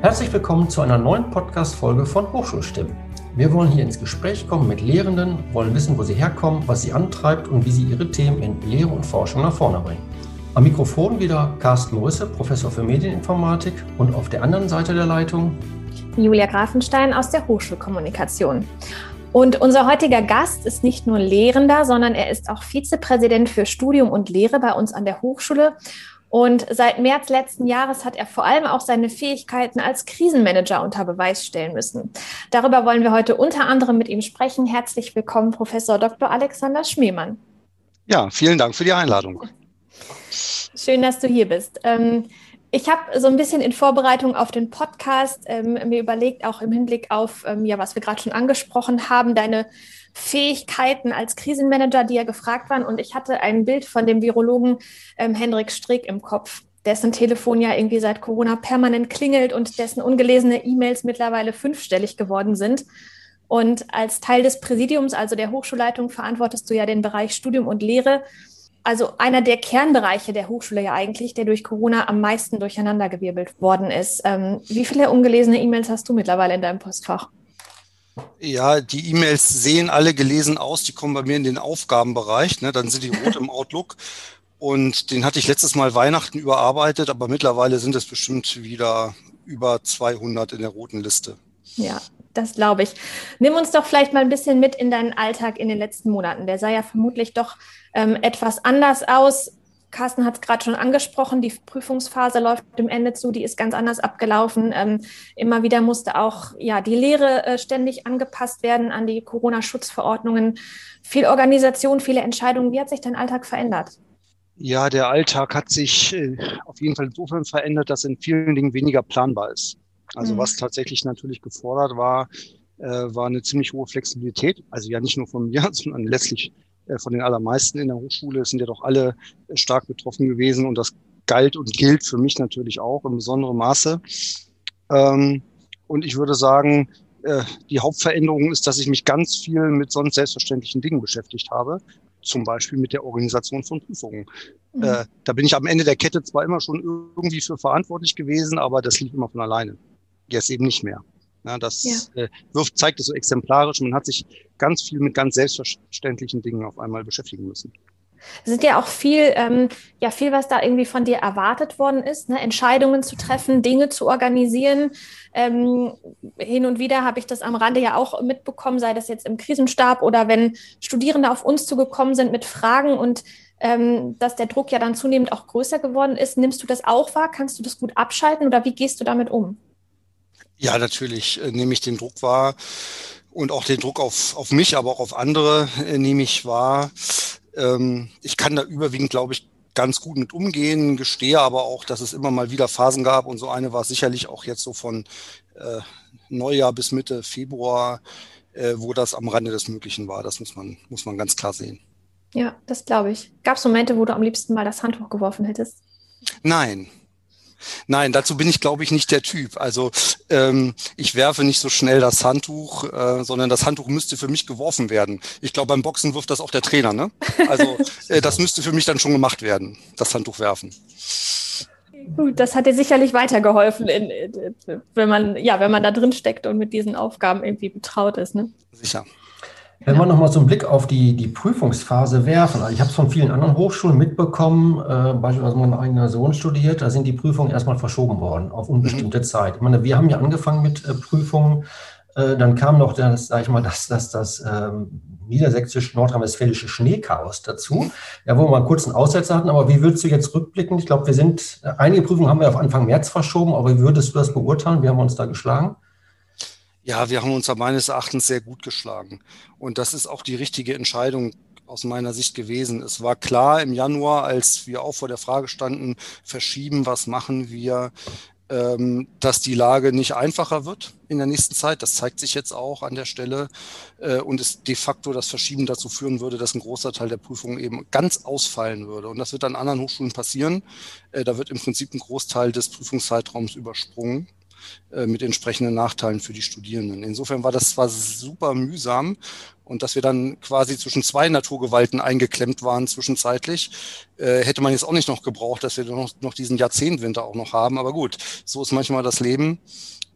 Herzlich willkommen zu einer neuen Podcast-Folge von Hochschulstimmen. Wir wollen hier ins Gespräch kommen mit Lehrenden, wollen wissen, wo sie herkommen, was sie antreibt und wie sie ihre Themen in Lehre und Forschung nach vorne bringen. Am Mikrofon wieder Carsten Morisse, Professor für Medieninformatik und auf der anderen Seite der Leitung Julia Grafenstein aus der Hochschulkommunikation. Und unser heutiger Gast ist nicht nur Lehrender, sondern er ist auch Vizepräsident für Studium und Lehre bei uns an der Hochschule. Und seit März letzten Jahres hat er vor allem auch seine Fähigkeiten als Krisenmanager unter Beweis stellen müssen. Darüber wollen wir heute unter anderem mit ihm sprechen. Herzlich willkommen, Professor Dr. Alexander Schmemann. Ja, vielen Dank für die Einladung. Schön, dass du hier bist. Ähm, ich habe so ein bisschen in Vorbereitung auf den Podcast ähm, mir überlegt, auch im Hinblick auf, ähm, ja, was wir gerade schon angesprochen haben, deine Fähigkeiten als Krisenmanager, die ja gefragt waren. Und ich hatte ein Bild von dem Virologen ähm, Hendrik Strick im Kopf, dessen Telefon ja irgendwie seit Corona permanent klingelt und dessen ungelesene E-Mails mittlerweile fünfstellig geworden sind. Und als Teil des Präsidiums, also der Hochschulleitung, verantwortest du ja den Bereich Studium und Lehre also einer der Kernbereiche der Hochschule ja eigentlich, der durch Corona am meisten durcheinandergewirbelt worden ist. Ähm, wie viele ungelesene E-Mails hast du mittlerweile in deinem Postfach? Ja, die E-Mails sehen alle gelesen aus, die kommen bei mir in den Aufgabenbereich, ne? dann sind die rot im Outlook. Und den hatte ich letztes Mal Weihnachten überarbeitet, aber mittlerweile sind es bestimmt wieder über 200 in der roten Liste. Ja, das glaube ich. Nimm uns doch vielleicht mal ein bisschen mit in deinen Alltag in den letzten Monaten. Der sah ja vermutlich doch ähm, etwas anders aus. Carsten hat es gerade schon angesprochen, die Prüfungsphase läuft dem Ende zu, die ist ganz anders abgelaufen. Ähm, immer wieder musste auch ja, die Lehre äh, ständig angepasst werden an die Corona-Schutzverordnungen. Viel Organisation, viele Entscheidungen. Wie hat sich dein Alltag verändert? Ja, der Alltag hat sich äh, auf jeden Fall insofern verändert, dass in vielen Dingen weniger planbar ist. Also mhm. was tatsächlich natürlich gefordert war, äh, war eine ziemlich hohe Flexibilität. Also ja nicht nur von mir, sondern letztlich von den allermeisten in der Hochschule. Sind ja doch alle äh, stark betroffen gewesen und das galt und gilt für mich natürlich auch in besonderem Maße. Ähm, und ich würde sagen, äh, die Hauptveränderung ist, dass ich mich ganz viel mit sonst selbstverständlichen Dingen beschäftigt habe. Zum Beispiel mit der Organisation von Prüfungen. Mhm. Äh, da bin ich am Ende der Kette zwar immer schon irgendwie für verantwortlich gewesen, aber das lief immer von alleine jetzt eben nicht mehr. Ja, das ja. Äh, wirft, zeigt es so exemplarisch. Man hat sich ganz viel mit ganz selbstverständlichen Dingen auf einmal beschäftigen müssen. Es sind ja auch viel, ähm, ja, viel, was da irgendwie von dir erwartet worden ist, ne? Entscheidungen zu treffen, Dinge zu organisieren. Ähm, hin und wieder habe ich das am Rande ja auch mitbekommen, sei das jetzt im Krisenstab oder wenn Studierende auf uns zugekommen sind mit Fragen und ähm, dass der Druck ja dann zunehmend auch größer geworden ist. Nimmst du das auch wahr? Kannst du das gut abschalten oder wie gehst du damit um? Ja, natürlich äh, nehme ich den Druck wahr und auch den Druck auf, auf mich, aber auch auf andere äh, nehme ich wahr. Ähm, ich kann da überwiegend, glaube ich, ganz gut mit umgehen, gestehe aber auch, dass es immer mal wieder Phasen gab und so eine war sicherlich auch jetzt so von äh, Neujahr bis Mitte Februar, äh, wo das am Rande des Möglichen war. Das muss man, muss man ganz klar sehen. Ja, das glaube ich. Gab es Momente, wo du am liebsten mal das Handtuch geworfen hättest? Nein, Nein, dazu bin ich, glaube ich, nicht der Typ. Also ähm, ich werfe nicht so schnell das Handtuch, äh, sondern das Handtuch müsste für mich geworfen werden. Ich glaube, beim Boxen wirft das auch der Trainer. Ne? Also äh, das müsste für mich dann schon gemacht werden, das Handtuch werfen. Gut, das hat dir sicherlich weitergeholfen, in, in, wenn man ja, wenn man da drin steckt und mit diesen Aufgaben irgendwie betraut ist. Ne? Sicher. Wenn wir nochmal so einen Blick auf die, die Prüfungsphase werfen, also ich habe es von vielen anderen Hochschulen mitbekommen, äh, beispielsweise mein eigener Sohn studiert, da sind die Prüfungen erstmal verschoben worden auf unbestimmte mhm. Zeit. Ich meine, wir haben ja angefangen mit äh, Prüfungen, äh, dann kam noch das, sag ich mal, das, das, das ähm, niedersächsisch-nordrhein-westfälische Schneechaos dazu, ja, wo wir mal einen kurzen Aussetzer hatten. Aber wie würdest du jetzt rückblicken? Ich glaube, wir sind, einige Prüfungen haben wir auf Anfang März verschoben, aber wie würdest du das beurteilen? Wie haben wir uns da geschlagen? Ja, wir haben uns da meines Erachtens sehr gut geschlagen. Und das ist auch die richtige Entscheidung aus meiner Sicht gewesen. Es war klar im Januar, als wir auch vor der Frage standen, verschieben, was machen wir, ähm, dass die Lage nicht einfacher wird in der nächsten Zeit. Das zeigt sich jetzt auch an der Stelle äh, und es de facto das Verschieben dazu führen würde, dass ein großer Teil der Prüfungen eben ganz ausfallen würde. Und das wird an anderen Hochschulen passieren. Äh, da wird im Prinzip ein Großteil des Prüfungszeitraums übersprungen. Äh, mit entsprechenden Nachteilen für die Studierenden. Insofern war das zwar super mühsam und dass wir dann quasi zwischen zwei Naturgewalten eingeklemmt waren zwischenzeitlich, äh, hätte man jetzt auch nicht noch gebraucht, dass wir noch, noch diesen Jahrzehntwinter auch noch haben. Aber gut, so ist manchmal das Leben.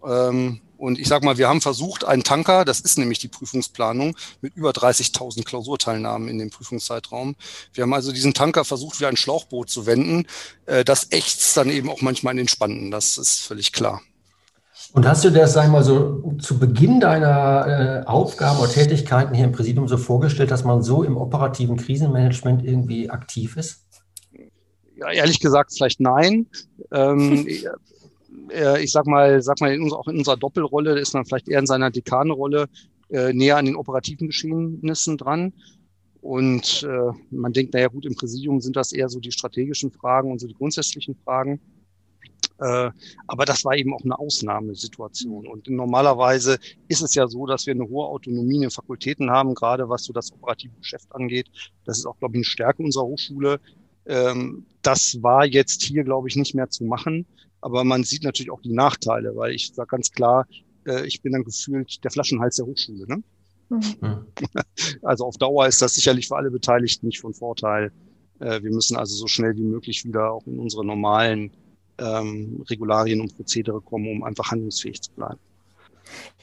Ähm, und ich sage mal, wir haben versucht, einen Tanker, das ist nämlich die Prüfungsplanung, mit über 30.000 Klausurteilnahmen in dem Prüfungszeitraum. Wir haben also diesen Tanker versucht, wie ein Schlauchboot zu wenden. Äh, das ächzt dann eben auch manchmal in den Spannen, das ist völlig klar. Und hast du das, sag ich mal, so zu Beginn deiner äh, Aufgaben oder Tätigkeiten hier im Präsidium so vorgestellt, dass man so im operativen Krisenmanagement irgendwie aktiv ist? Ja, ehrlich gesagt, vielleicht nein. Ähm, äh, ich sag mal, sag mal, in unser, auch in unserer Doppelrolle ist man vielleicht eher in seiner Dekanrolle äh, näher an den operativen Geschehnissen dran. Und äh, man denkt, naja gut, im Präsidium sind das eher so die strategischen Fragen und so die grundsätzlichen Fragen. Äh, aber das war eben auch eine Ausnahmesituation. Und normalerweise ist es ja so, dass wir eine hohe Autonomie in den Fakultäten haben, gerade was so das operative Geschäft angeht. Das ist auch, glaube ich, eine Stärke unserer Hochschule. Ähm, das war jetzt hier, glaube ich, nicht mehr zu machen. Aber man sieht natürlich auch die Nachteile, weil ich sage ganz klar, äh, ich bin dann gefühlt der Flaschenhals der Hochschule. Ne? Mhm. Also auf Dauer ist das sicherlich für alle Beteiligten nicht von Vorteil. Äh, wir müssen also so schnell wie möglich wieder auch in unsere normalen ähm, Regularien und Prozedere kommen, um einfach handlungsfähig zu bleiben.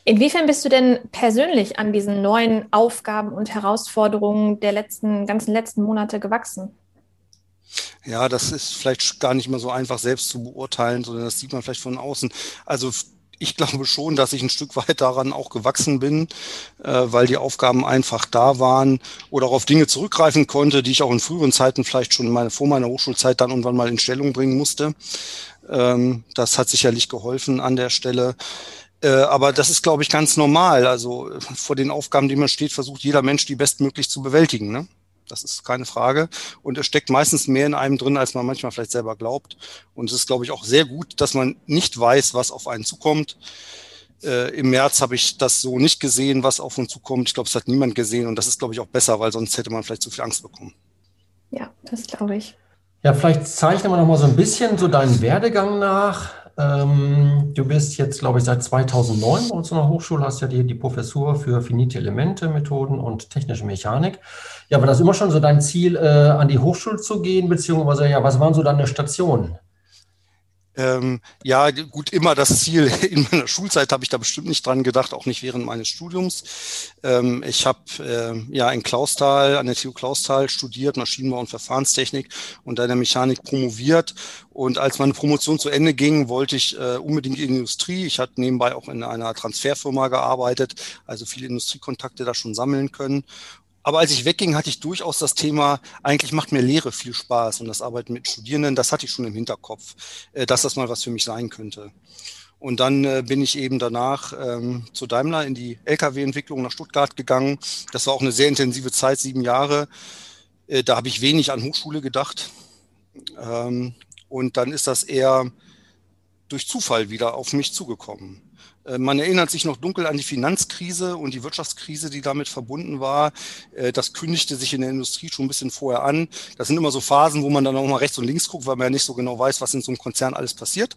Inwiefern bist du denn persönlich an diesen neuen Aufgaben und Herausforderungen der letzten, ganzen letzten Monate gewachsen? Ja, das ist vielleicht gar nicht mehr so einfach selbst zu beurteilen, sondern das sieht man vielleicht von außen. Also ich glaube schon, dass ich ein Stück weit daran auch gewachsen bin, äh, weil die Aufgaben einfach da waren oder auch auf Dinge zurückgreifen konnte, die ich auch in früheren Zeiten vielleicht schon meine, vor meiner Hochschulzeit dann irgendwann mal in Stellung bringen musste. Ähm, das hat sicherlich geholfen an der Stelle. Äh, aber das ist, glaube ich, ganz normal. Also vor den Aufgaben, die man steht, versucht jeder Mensch, die bestmöglich zu bewältigen. Ne? Das ist keine Frage. Und es steckt meistens mehr in einem drin, als man manchmal vielleicht selber glaubt. Und es ist, glaube ich, auch sehr gut, dass man nicht weiß, was auf einen zukommt. Äh, Im März habe ich das so nicht gesehen, was auf uns zukommt. Ich glaube, es hat niemand gesehen. Und das ist, glaube ich, auch besser, weil sonst hätte man vielleicht zu viel Angst bekommen. Ja, das glaube ich. Ja, vielleicht zeichnen wir noch mal so ein bisschen so deinen Werdegang nach. Ähm, du bist jetzt, glaube ich, seit 2009 bei uns in der Hochschule, hast ja die, die Professur für finite Elemente, Methoden und technische Mechanik. Ja, war das immer schon so dein Ziel, äh, an die Hochschule zu gehen, beziehungsweise ja, was waren so deine Stationen? Ähm, ja, gut, immer das Ziel. In meiner Schulzeit habe ich da bestimmt nicht dran gedacht, auch nicht während meines Studiums. Ähm, ich habe äh, ja in Klausthal, an der TU Klausthal studiert, Maschinenbau und Verfahrenstechnik und dann der Mechanik promoviert. Und als meine Promotion zu Ende ging, wollte ich äh, unbedingt in die Industrie. Ich hatte nebenbei auch in einer Transferfirma gearbeitet, also viele Industriekontakte da schon sammeln können. Aber als ich wegging, hatte ich durchaus das Thema, eigentlich macht mir Lehre viel Spaß und das Arbeiten mit Studierenden, das hatte ich schon im Hinterkopf, äh, dass das mal was für mich sein könnte. Und dann äh, bin ich eben danach ähm, zu Daimler in die Lkw-Entwicklung nach Stuttgart gegangen. Das war auch eine sehr intensive Zeit, sieben Jahre. Äh, da habe ich wenig an Hochschule gedacht. Ähm, und dann ist das eher durch Zufall wieder auf mich zugekommen. Äh, man erinnert sich noch dunkel an die Finanzkrise und die Wirtschaftskrise, die damit verbunden war. Äh, das kündigte sich in der Industrie schon ein bisschen vorher an. Das sind immer so Phasen, wo man dann auch mal rechts und links guckt, weil man ja nicht so genau weiß, was in so einem Konzern alles passiert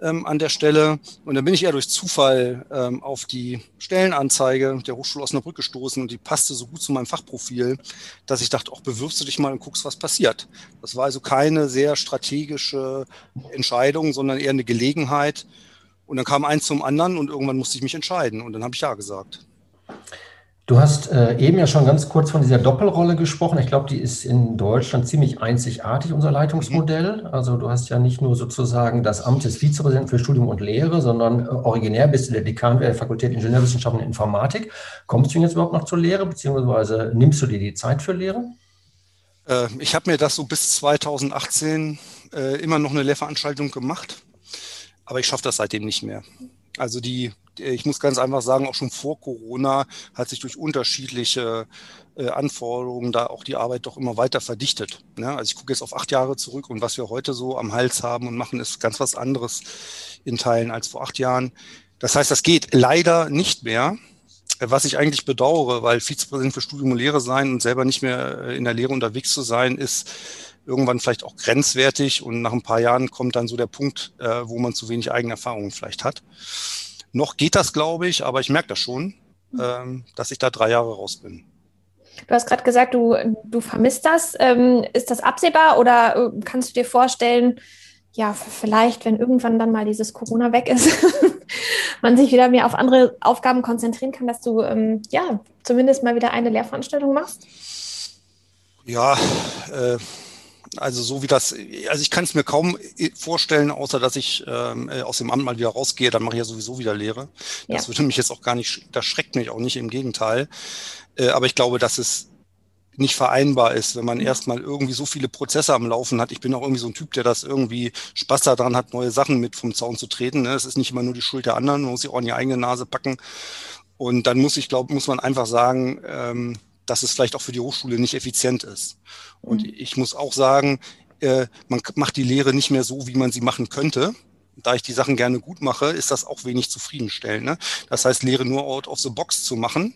ähm, an der Stelle. Und dann bin ich eher durch Zufall ähm, auf die Stellenanzeige der Hochschule Osnabrück gestoßen und die passte so gut zu meinem Fachprofil, dass ich dachte, auch bewirbst du dich mal und guckst, was passiert. Das war also keine sehr strategische Entscheidung, sondern eher eine Gelegenheit. Und dann kam eins zum anderen und irgendwann musste ich mich entscheiden und dann habe ich ja gesagt. Du hast äh, eben ja schon ganz kurz von dieser Doppelrolle gesprochen. Ich glaube, die ist in Deutschland ziemlich einzigartig, unser Leitungsmodell. Mhm. Also du hast ja nicht nur sozusagen das Amt des Vizepräsidenten für Studium und Lehre, sondern äh, originär bist du der Dekan der Fakultät Ingenieurwissenschaften und Informatik. Kommst du jetzt überhaupt noch zur Lehre, beziehungsweise nimmst du dir die Zeit für Lehre? Äh, ich habe mir das so bis 2018 äh, immer noch eine Lehrveranstaltung gemacht aber ich schaffe das seitdem nicht mehr. Also die, ich muss ganz einfach sagen, auch schon vor Corona hat sich durch unterschiedliche äh, Anforderungen da auch die Arbeit doch immer weiter verdichtet. Ne? Also ich gucke jetzt auf acht Jahre zurück und was wir heute so am Hals haben und machen, ist ganz was anderes in Teilen als vor acht Jahren. Das heißt, das geht leider nicht mehr. Was ich eigentlich bedauere, weil Vizepräsident für Studium und Lehre sein und selber nicht mehr in der Lehre unterwegs zu sein, ist, irgendwann vielleicht auch grenzwertig und nach ein paar Jahren kommt dann so der Punkt, äh, wo man zu wenig eigene Erfahrungen vielleicht hat. Noch geht das, glaube ich, aber ich merke das schon, mhm. ähm, dass ich da drei Jahre raus bin. Du hast gerade gesagt, du, du vermisst das. Ähm, ist das absehbar oder äh, kannst du dir vorstellen, ja, vielleicht, wenn irgendwann dann mal dieses Corona weg ist, man sich wieder mehr auf andere Aufgaben konzentrieren kann, dass du ähm, ja zumindest mal wieder eine Lehrveranstaltung machst? Ja, äh, also so wie das, also ich kann es mir kaum vorstellen, außer dass ich ähm, äh, aus dem Amt mal wieder rausgehe, dann mache ich ja sowieso wieder Lehre. Das ja. würde mich jetzt auch gar nicht, das schreckt mich auch nicht, im Gegenteil. Äh, aber ich glaube, dass es nicht vereinbar ist, wenn man erstmal irgendwie so viele Prozesse am Laufen hat. Ich bin auch irgendwie so ein Typ, der das irgendwie Spaß daran hat, neue Sachen mit vom Zaun zu treten. Es ne? ist nicht immer nur die Schuld der anderen, man muss sich auch in die eigene Nase packen. Und dann muss ich glaube, muss man einfach sagen, ähm, dass es vielleicht auch für die Hochschule nicht effizient ist. Und mhm. ich muss auch sagen, äh, man macht die Lehre nicht mehr so, wie man sie machen könnte. Da ich die Sachen gerne gut mache, ist das auch wenig zufriedenstellend. Ne? Das heißt, Lehre nur out of the box zu machen,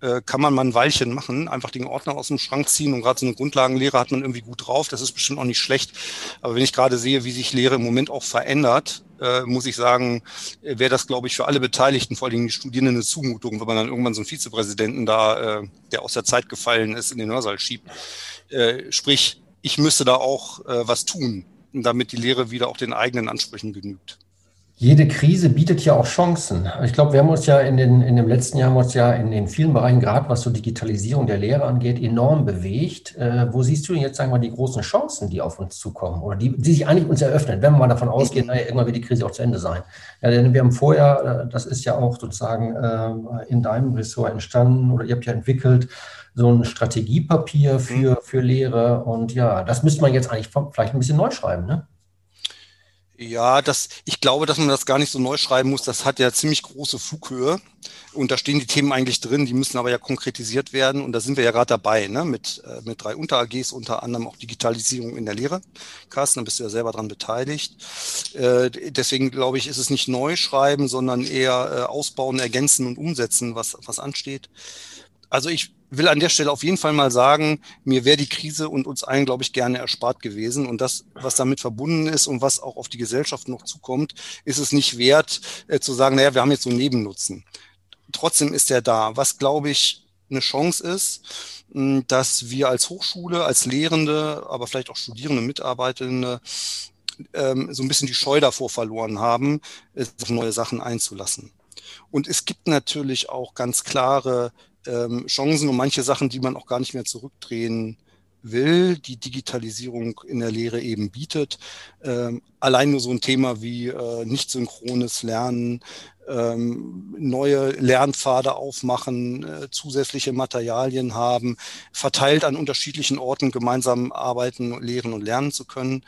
äh, kann man mal ein Weilchen machen, einfach den Ordner aus dem Schrank ziehen und gerade so eine Grundlagenlehre hat man irgendwie gut drauf. Das ist bestimmt auch nicht schlecht. Aber wenn ich gerade sehe, wie sich Lehre im Moment auch verändert, äh, muss ich sagen, wäre das, glaube ich, für alle Beteiligten, vor allem die Studierenden, eine Zumutung, wenn man dann irgendwann so einen Vizepräsidenten da, äh, der aus der Zeit gefallen ist, in den Hörsaal schiebt. Äh, sprich, ich müsste da auch äh, was tun, damit die Lehre wieder auch den eigenen Ansprüchen genügt jede Krise bietet ja auch Chancen. Ich glaube, wir haben uns ja in, den, in dem letzten Jahr haben uns ja in den vielen Bereichen, gerade was so Digitalisierung der Lehre angeht, enorm bewegt. Äh, wo siehst du denn jetzt, sagen wir mal, die großen Chancen, die auf uns zukommen oder die, die sich eigentlich uns eröffnen, wenn wir mal davon ausgehen, naja, irgendwann wird die Krise auch zu Ende sein? Ja, denn wir haben vorher, äh, das ist ja auch sozusagen äh, in deinem Ressort entstanden oder ihr habt ja entwickelt, so ein Strategiepapier für, mhm. für Lehre. Und ja, das müsste man jetzt eigentlich vielleicht ein bisschen neu schreiben, ne? Ja, das, ich glaube, dass man das gar nicht so neu schreiben muss. Das hat ja ziemlich große Flughöhe. Und da stehen die Themen eigentlich drin, die müssen aber ja konkretisiert werden. Und da sind wir ja gerade dabei, ne? mit, äh, mit drei Unter-AGs, unter anderem auch Digitalisierung in der Lehre. Carsten, da bist du ja selber dran beteiligt. Äh, deswegen glaube ich, ist es nicht neu schreiben, sondern eher äh, ausbauen, ergänzen und umsetzen, was, was ansteht. Also ich will an der Stelle auf jeden Fall mal sagen, mir wäre die Krise und uns allen, glaube ich, gerne erspart gewesen. Und das, was damit verbunden ist und was auch auf die Gesellschaft noch zukommt, ist es nicht wert äh, zu sagen, naja, wir haben jetzt so einen Nebennutzen. Trotzdem ist er da. Was, glaube ich, eine Chance ist, dass wir als Hochschule, als Lehrende, aber vielleicht auch Studierende, Mitarbeitende, ähm, so ein bisschen die Scheu davor verloren haben, neue Sachen einzulassen. Und es gibt natürlich auch ganz klare ähm, Chancen und manche Sachen, die man auch gar nicht mehr zurückdrehen will, die Digitalisierung in der Lehre eben bietet. Ähm, allein nur so ein Thema wie äh, nicht synchrones Lernen, ähm, neue Lernpfade aufmachen, äh, zusätzliche Materialien haben, verteilt an unterschiedlichen Orten gemeinsam arbeiten, lehren und lernen zu können.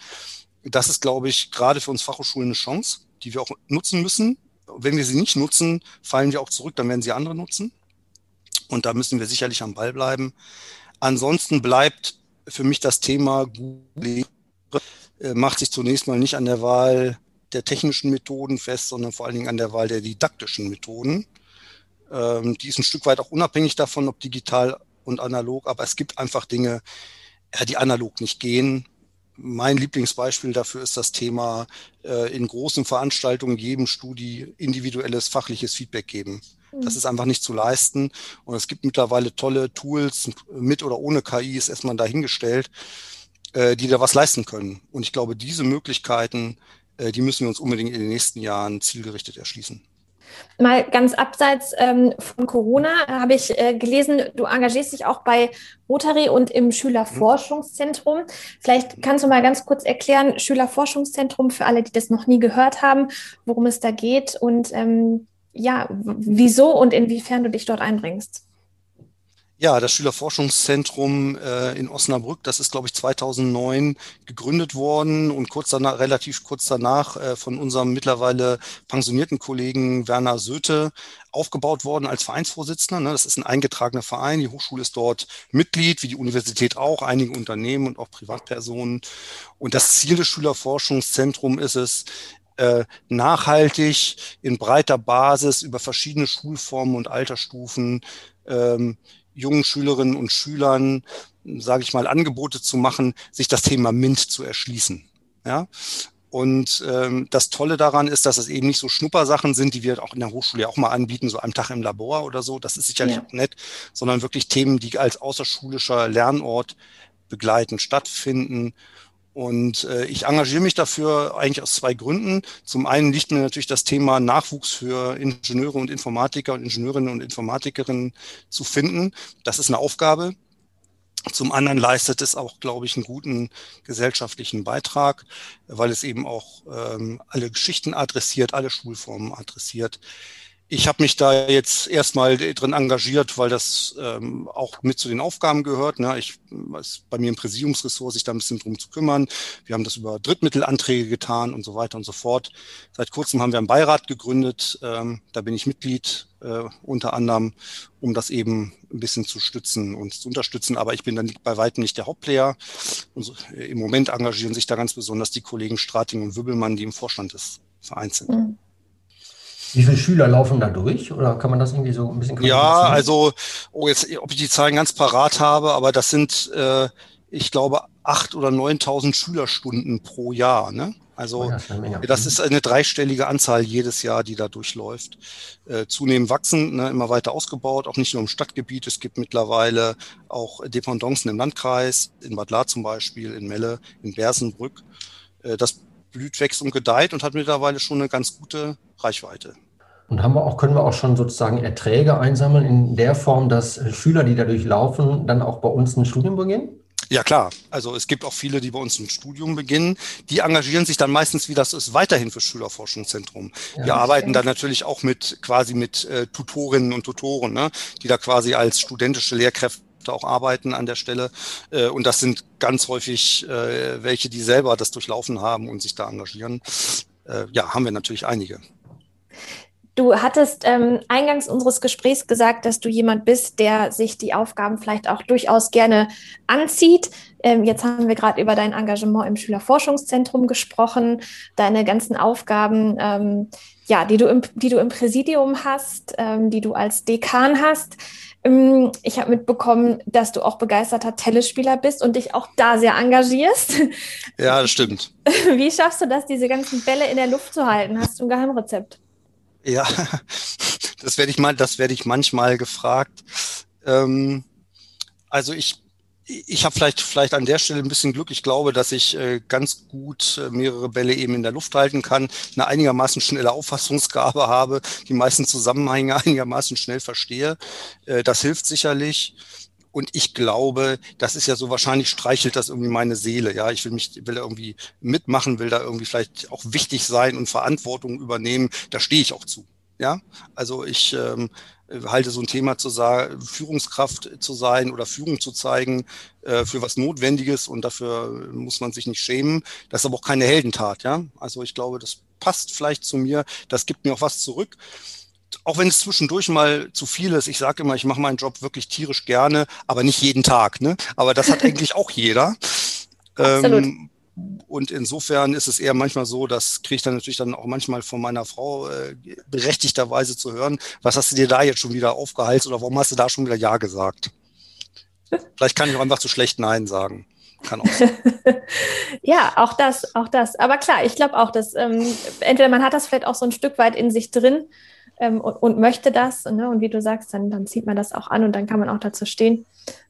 Das ist, glaube ich, gerade für uns Fachhochschulen eine Chance, die wir auch nutzen müssen. Wenn wir sie nicht nutzen, fallen wir auch zurück, dann werden sie andere nutzen. Und da müssen wir sicherlich am Ball bleiben. Ansonsten bleibt für mich das Thema Google äh, macht sich zunächst mal nicht an der Wahl der technischen Methoden fest, sondern vor allen Dingen an der Wahl der didaktischen Methoden. Ähm, die ist ein Stück weit auch unabhängig davon, ob digital und analog, aber es gibt einfach Dinge, die analog nicht gehen. Mein Lieblingsbeispiel dafür ist das Thema äh, in großen Veranstaltungen jedem Studi individuelles fachliches Feedback geben. Das mhm. ist einfach nicht zu leisten. Und es gibt mittlerweile tolle Tools, mit oder ohne KI ist erstmal dahingestellt, äh, die da was leisten können. Und ich glaube, diese Möglichkeiten, äh, die müssen wir uns unbedingt in den nächsten Jahren zielgerichtet erschließen. Mal ganz abseits ähm, von Corona habe ich äh, gelesen, du engagierst dich auch bei Rotary und im Schülerforschungszentrum. Vielleicht kannst du mal ganz kurz erklären, Schülerforschungszentrum für alle, die das noch nie gehört haben, worum es da geht und ähm, ja, wieso und inwiefern du dich dort einbringst. Ja, das Schülerforschungszentrum äh, in Osnabrück, das ist, glaube ich, 2009 gegründet worden und kurz danach, relativ kurz danach äh, von unserem mittlerweile pensionierten Kollegen Werner Söte aufgebaut worden als Vereinsvorsitzender. Ne? Das ist ein eingetragener Verein. Die Hochschule ist dort Mitglied, wie die Universität auch, einige Unternehmen und auch Privatpersonen. Und das Ziel des Schülerforschungszentrums ist es, äh, nachhaltig in breiter Basis über verschiedene Schulformen und Altersstufen ähm, jungen Schülerinnen und Schülern sage ich mal, Angebote zu machen, sich das Thema MINT zu erschließen. Ja, und ähm, das Tolle daran ist, dass es eben nicht so Schnuppersachen sind, die wir auch in der Hochschule auch mal anbieten, so am Tag im Labor oder so. Das ist sicherlich ja. auch nett, sondern wirklich Themen, die als außerschulischer Lernort begleitend stattfinden. Und äh, ich engagiere mich dafür eigentlich aus zwei Gründen. Zum einen liegt mir natürlich das Thema Nachwuchs für Ingenieure und Informatiker und Ingenieurinnen und Informatikerinnen zu finden. Das ist eine Aufgabe, zum anderen leistet es auch, glaube ich, einen guten gesellschaftlichen Beitrag, weil es eben auch ähm, alle Geschichten adressiert, alle Schulformen adressiert. Ich habe mich da jetzt erstmal drin engagiert, weil das ähm, auch mit zu den Aufgaben gehört. Ne? Ich ist bei mir im Präsidiumsressort, sich da ein bisschen drum zu kümmern. Wir haben das über Drittmittelanträge getan und so weiter und so fort. Seit kurzem haben wir einen Beirat gegründet. Ähm, da bin ich Mitglied äh, unter anderem, um das eben ein bisschen zu stützen und zu unterstützen. Aber ich bin dann bei weitem nicht der Hauptplayer. So, äh, Im Moment engagieren sich da ganz besonders die Kollegen Strating und Wübbelmann, die im Vorstand des Vereins sind. Mhm. Wie viele Schüler laufen da durch? Oder kann man das irgendwie so ein bisschen Ja, also, oh, jetzt, ob ich die Zahlen ganz parat habe, aber das sind, äh, ich glaube, acht oder neuntausend Schülerstunden pro Jahr. Ne? Also oh das ist eine dreistellige Anzahl jedes Jahr, die da durchläuft. Äh, zunehmend wachsen, ne, immer weiter ausgebaut, auch nicht nur im Stadtgebiet. Es gibt mittlerweile auch Dependancen im Landkreis, in Bad La zum Beispiel, in Melle, in Bersenbrück. Äh, das blüht, wächst und gedeiht und hat mittlerweile schon eine ganz gute Reichweite. Und haben wir auch, können wir auch schon sozusagen Erträge einsammeln in der Form, dass Schüler, die dadurch laufen, dann auch bei uns ein Studium beginnen? Ja, klar. Also es gibt auch viele, die bei uns ein Studium beginnen. Die engagieren sich dann meistens, wie das ist, weiterhin für Schülerforschungszentrum. Ja, Wir arbeiten da natürlich auch mit quasi mit äh, Tutorinnen und Tutoren, ne, die da quasi als studentische Lehrkräfte auch arbeiten an der Stelle. Äh, und das sind ganz häufig äh, welche, die selber das durchlaufen haben und sich da engagieren. Äh, ja, haben wir natürlich einige. Du hattest ähm, eingangs unseres Gesprächs gesagt, dass du jemand bist, der sich die Aufgaben vielleicht auch durchaus gerne anzieht. Ähm, jetzt haben wir gerade über dein Engagement im Schülerforschungszentrum gesprochen, deine ganzen Aufgaben, ähm, ja, die du im, die du im Präsidium hast, ähm, die du als Dekan hast. Ähm, ich habe mitbekommen, dass du auch begeisterter Tennisspieler bist und dich auch da sehr engagierst. Ja, das stimmt. Wie schaffst du das, diese ganzen Bälle in der Luft zu halten? Hast du ein Geheimrezept? Ja, das werde ich mal, das werde ich manchmal gefragt. Ähm, also ich ich habe vielleicht vielleicht an der Stelle ein bisschen Glück. Ich glaube, dass ich äh, ganz gut äh, mehrere Bälle eben in der Luft halten kann, eine einigermaßen schnelle Auffassungsgabe habe, die meisten Zusammenhänge einigermaßen schnell verstehe. Äh, das hilft sicherlich. Und ich glaube, das ist ja so wahrscheinlich streichelt das irgendwie meine Seele. Ja, ich will mich, will irgendwie mitmachen, will da irgendwie vielleicht auch wichtig sein und Verantwortung übernehmen. Da stehe ich auch zu. Ja, also ich ähm, halte so ein Thema zu sagen, Führungskraft zu sein oder Führung zu zeigen äh, für was Notwendiges und dafür muss man sich nicht schämen. Das ist aber auch keine Heldentat. Ja, also ich glaube, das passt vielleicht zu mir. Das gibt mir auch was zurück auch wenn es zwischendurch mal zu viel ist, ich sage immer, ich mache meinen Job wirklich tierisch gerne, aber nicht jeden Tag. Ne? Aber das hat eigentlich auch jeder. Absolut. Ähm, und insofern ist es eher manchmal so, das kriege ich dann natürlich dann auch manchmal von meiner Frau äh, berechtigterweise zu hören, was hast du dir da jetzt schon wieder aufgeheizt oder warum hast du da schon wieder Ja gesagt? Vielleicht kann ich auch einfach zu schlecht Nein sagen. Kann auch ja, auch das, auch das. Aber klar, ich glaube auch, dass ähm, entweder man hat das vielleicht auch so ein Stück weit in sich drin ähm, und, und, möchte das. Ne? Und wie du sagst, dann, dann zieht man das auch an und dann kann man auch dazu stehen.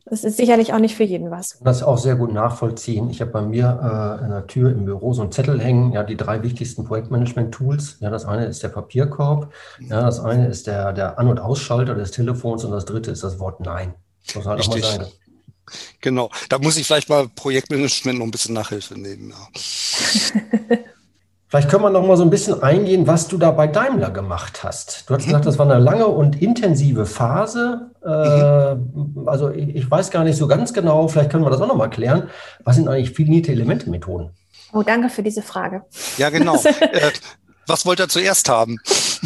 Das ist sicherlich auch nicht für jeden was. Das auch sehr gut nachvollziehen. Ich habe bei mir äh, in der Tür im Büro so einen Zettel hängen, ja, die drei wichtigsten Projektmanagement-Tools. Ja, das eine ist der Papierkorb, ja, das eine ist der, der An- und Ausschalter des Telefons und das dritte ist das Wort Nein. Das muss halt auch mal sein. Genau, da muss ich vielleicht mal Projektmanagement noch ein bisschen Nachhilfe nehmen. Ja. Vielleicht können wir noch mal so ein bisschen eingehen, was du da bei Daimler gemacht hast. Du hast mhm. gesagt, das war eine lange und intensive Phase. Mhm. Äh, also ich, weiß gar nicht so ganz genau, vielleicht können wir das auch noch mal klären. Was sind eigentlich finite Elemente-Methoden? Oh, danke für diese Frage. Ja, genau. äh, was wollt ihr zuerst haben?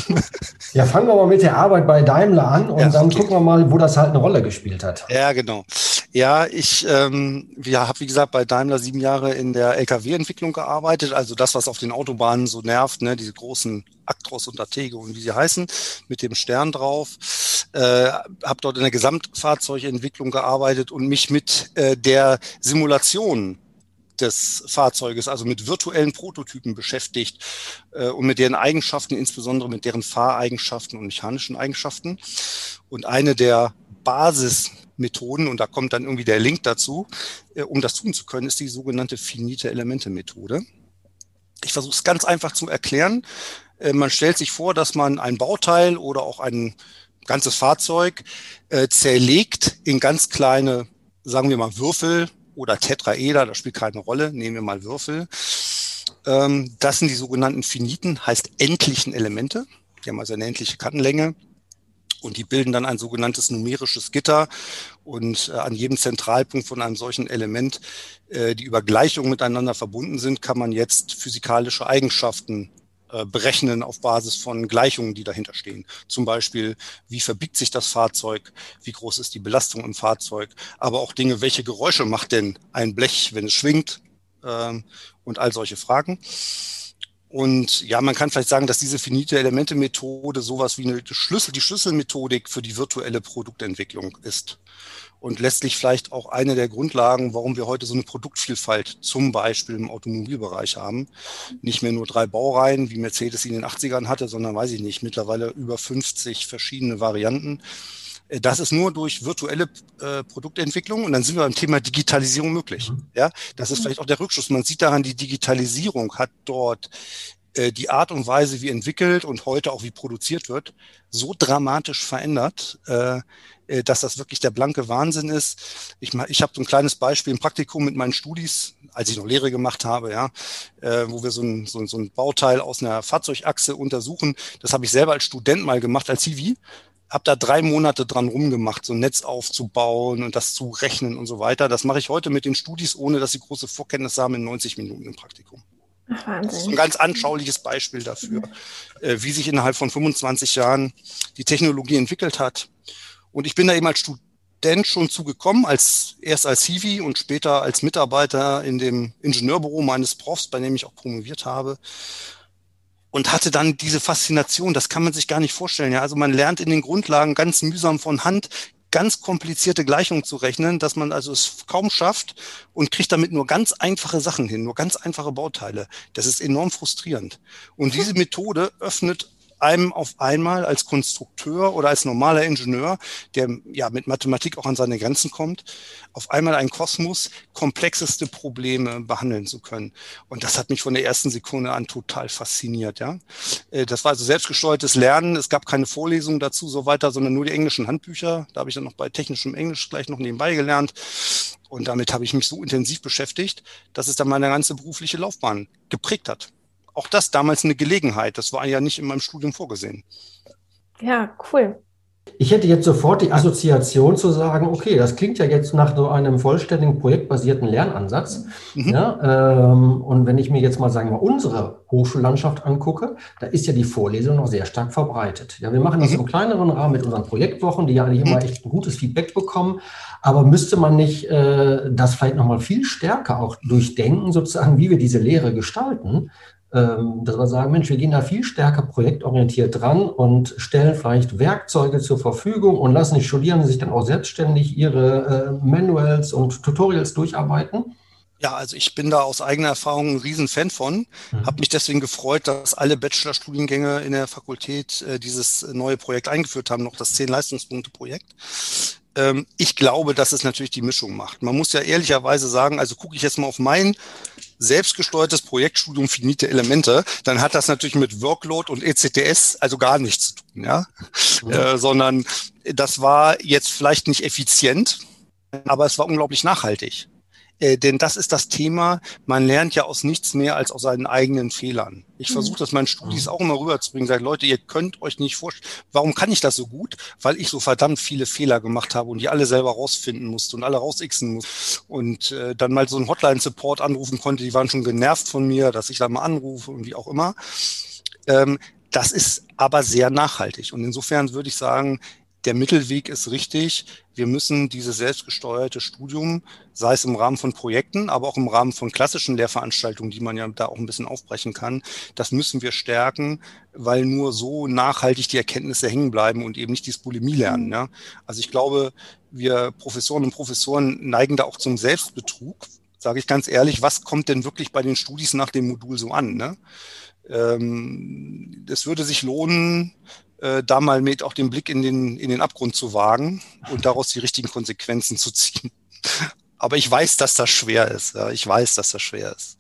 ja, fangen wir mal mit der Arbeit bei Daimler an und ja, dann okay. gucken wir mal, wo das halt eine Rolle gespielt hat. Ja, genau. Ja, ich ähm, wir habe, wie gesagt, bei Daimler sieben Jahre in der Lkw-Entwicklung gearbeitet. Also das, was auf den Autobahnen so nervt, ne, diese großen Actros und Atego und wie sie heißen, mit dem Stern drauf. Äh, habe dort in der Gesamtfahrzeugentwicklung gearbeitet und mich mit äh, der Simulation des Fahrzeuges, also mit virtuellen Prototypen beschäftigt äh, und mit deren Eigenschaften, insbesondere mit deren Fahreigenschaften und mechanischen Eigenschaften. Und eine der Basismethoden, und da kommt dann irgendwie der Link dazu, äh, um das tun zu können, ist die sogenannte finite Elemente-Methode. Ich versuche es ganz einfach zu erklären. Äh, man stellt sich vor, dass man ein Bauteil oder auch ein ganzes Fahrzeug äh, zerlegt in ganz kleine, sagen wir mal, Würfel, oder Tetraeder, das spielt keine Rolle, nehmen wir mal Würfel. Ähm, das sind die sogenannten finiten, heißt endlichen Elemente. Die haben also eine endliche Kantenlänge und die bilden dann ein sogenanntes numerisches Gitter. Und äh, an jedem Zentralpunkt von einem solchen Element, äh, die über Gleichungen miteinander verbunden sind, kann man jetzt physikalische Eigenschaften äh, berechnen auf Basis von Gleichungen, die dahinter stehen. Zum Beispiel, wie verbiegt sich das Fahrzeug, wie groß ist die Belastung im Fahrzeug, aber auch Dinge, welche Geräusche macht denn ein Blech, wenn es schwingt ähm, und all solche Fragen. Und ja, man kann vielleicht sagen, dass diese finite Elemente Methode sowas wie eine Schlüssel, die Schlüsselmethodik für die virtuelle Produktentwicklung ist und letztlich vielleicht auch eine der Grundlagen, warum wir heute so eine Produktvielfalt zum Beispiel im Automobilbereich haben. Nicht mehr nur drei Baureihen, wie Mercedes in den 80ern hatte, sondern weiß ich nicht, mittlerweile über 50 verschiedene Varianten. Äh, das ist nur durch virtuelle äh, Produktentwicklung und dann sind wir beim Thema Digitalisierung möglich. Mhm. Ja, das ist vielleicht auch der Rückschluss. Man sieht daran, die Digitalisierung hat dort äh, die Art und Weise, wie entwickelt und heute auch wie produziert wird, so dramatisch verändert, äh, äh, dass das wirklich der blanke Wahnsinn ist. Ich, ich habe so ein kleines Beispiel im Praktikum mit meinen Studis, als ich noch Lehre gemacht habe, ja, äh, wo wir so ein, so, so ein Bauteil aus einer Fahrzeugachse untersuchen. Das habe ich selber als Student mal gemacht, als Civi habe da drei Monate dran rumgemacht, so ein Netz aufzubauen und das zu rechnen und so weiter. Das mache ich heute mit den Studis, ohne dass sie große Vorkenntnisse haben, in 90 Minuten im Praktikum. Ach, das ist ein ganz anschauliches Beispiel dafür, äh, wie sich innerhalb von 25 Jahren die Technologie entwickelt hat, und ich bin da eben als Student schon zugekommen, als, erst als Hiwi und später als Mitarbeiter in dem Ingenieurbüro meines Profs, bei dem ich auch promoviert habe. Und hatte dann diese Faszination, das kann man sich gar nicht vorstellen. Ja, also man lernt in den Grundlagen ganz mühsam von Hand ganz komplizierte Gleichungen zu rechnen, dass man also es kaum schafft und kriegt damit nur ganz einfache Sachen hin, nur ganz einfache Bauteile. Das ist enorm frustrierend. Und diese Methode öffnet einem auf einmal als Konstrukteur oder als normaler Ingenieur, der ja mit Mathematik auch an seine Grenzen kommt, auf einmal ein Kosmos komplexeste Probleme behandeln zu können. Und das hat mich von der ersten Sekunde an total fasziniert, ja. Äh, das war also selbstgesteuertes Lernen. Es gab keine Vorlesungen dazu so weiter, sondern nur die englischen Handbücher. Da habe ich dann noch bei technischem Englisch gleich noch nebenbei gelernt. Und damit habe ich mich so intensiv beschäftigt, dass es dann meine ganze berufliche Laufbahn geprägt hat auch das damals eine Gelegenheit. Das war ja nicht in meinem Studium vorgesehen. Ja, cool. Ich hätte jetzt sofort die Assoziation zu sagen, okay, das klingt ja jetzt nach so einem vollständigen projektbasierten Lernansatz. Mhm. Ja, ähm, und wenn ich mir jetzt mal sagen wir, unsere Hochschullandschaft angucke, da ist ja die Vorlesung noch sehr stark verbreitet. Ja, wir machen das mhm. im kleineren Rahmen mit unseren Projektwochen, die ja eigentlich mhm. immer echt ein gutes Feedback bekommen. Aber müsste man nicht äh, das vielleicht nochmal viel stärker auch durchdenken, sozusagen, wie wir diese Lehre gestalten? Ähm, dass wir sagen, Mensch, wir gehen da viel stärker projektorientiert dran und stellen vielleicht Werkzeuge zur Verfügung und lassen die Studierenden sich dann auch selbstständig ihre äh, Manuals und Tutorials durcharbeiten. Ja, also ich bin da aus eigener Erfahrung ein Riesenfan von. Mhm. Habe mich deswegen gefreut, dass alle Bachelorstudiengänge in der Fakultät äh, dieses neue Projekt eingeführt haben, noch das 10-Leistungspunkte-Projekt. Ähm, ich glaube, dass es natürlich die Mischung macht. Man muss ja ehrlicherweise sagen, also gucke ich jetzt mal auf mein selbstgesteuertes Projektstudium finite Elemente, dann hat das natürlich mit Workload und ECTS also gar nichts zu tun, ja, mhm. äh, sondern das war jetzt vielleicht nicht effizient, aber es war unglaublich nachhaltig. Äh, denn das ist das Thema, man lernt ja aus nichts mehr als aus seinen eigenen Fehlern. Ich mhm. versuche das meinen Studis auch immer rüberzubringen, sage, Leute, ihr könnt euch nicht vorstellen, warum kann ich das so gut? Weil ich so verdammt viele Fehler gemacht habe und die alle selber rausfinden musste und alle rausixen musste. Und äh, dann mal so einen Hotline-Support anrufen konnte, die waren schon genervt von mir, dass ich da mal anrufe und wie auch immer. Ähm, das ist aber sehr nachhaltig. Und insofern würde ich sagen, der Mittelweg ist richtig. Wir müssen dieses selbstgesteuerte Studium, sei es im Rahmen von Projekten, aber auch im Rahmen von klassischen Lehrveranstaltungen, die man ja da auch ein bisschen aufbrechen kann, das müssen wir stärken, weil nur so nachhaltig die Erkenntnisse hängen bleiben und eben nicht dieses Bulimie lernen. Mhm. Ja. Also ich glaube, wir Professoren und Professoren neigen da auch zum Selbstbetrug. Sage ich ganz ehrlich, was kommt denn wirklich bei den Studis nach dem Modul so an? Ne? Ähm, es würde sich lohnen, äh, da mal mit auch den Blick in den, in den Abgrund zu wagen und daraus die richtigen Konsequenzen zu ziehen. Aber ich weiß, dass das schwer ist. Ja. Ich weiß, dass das schwer ist.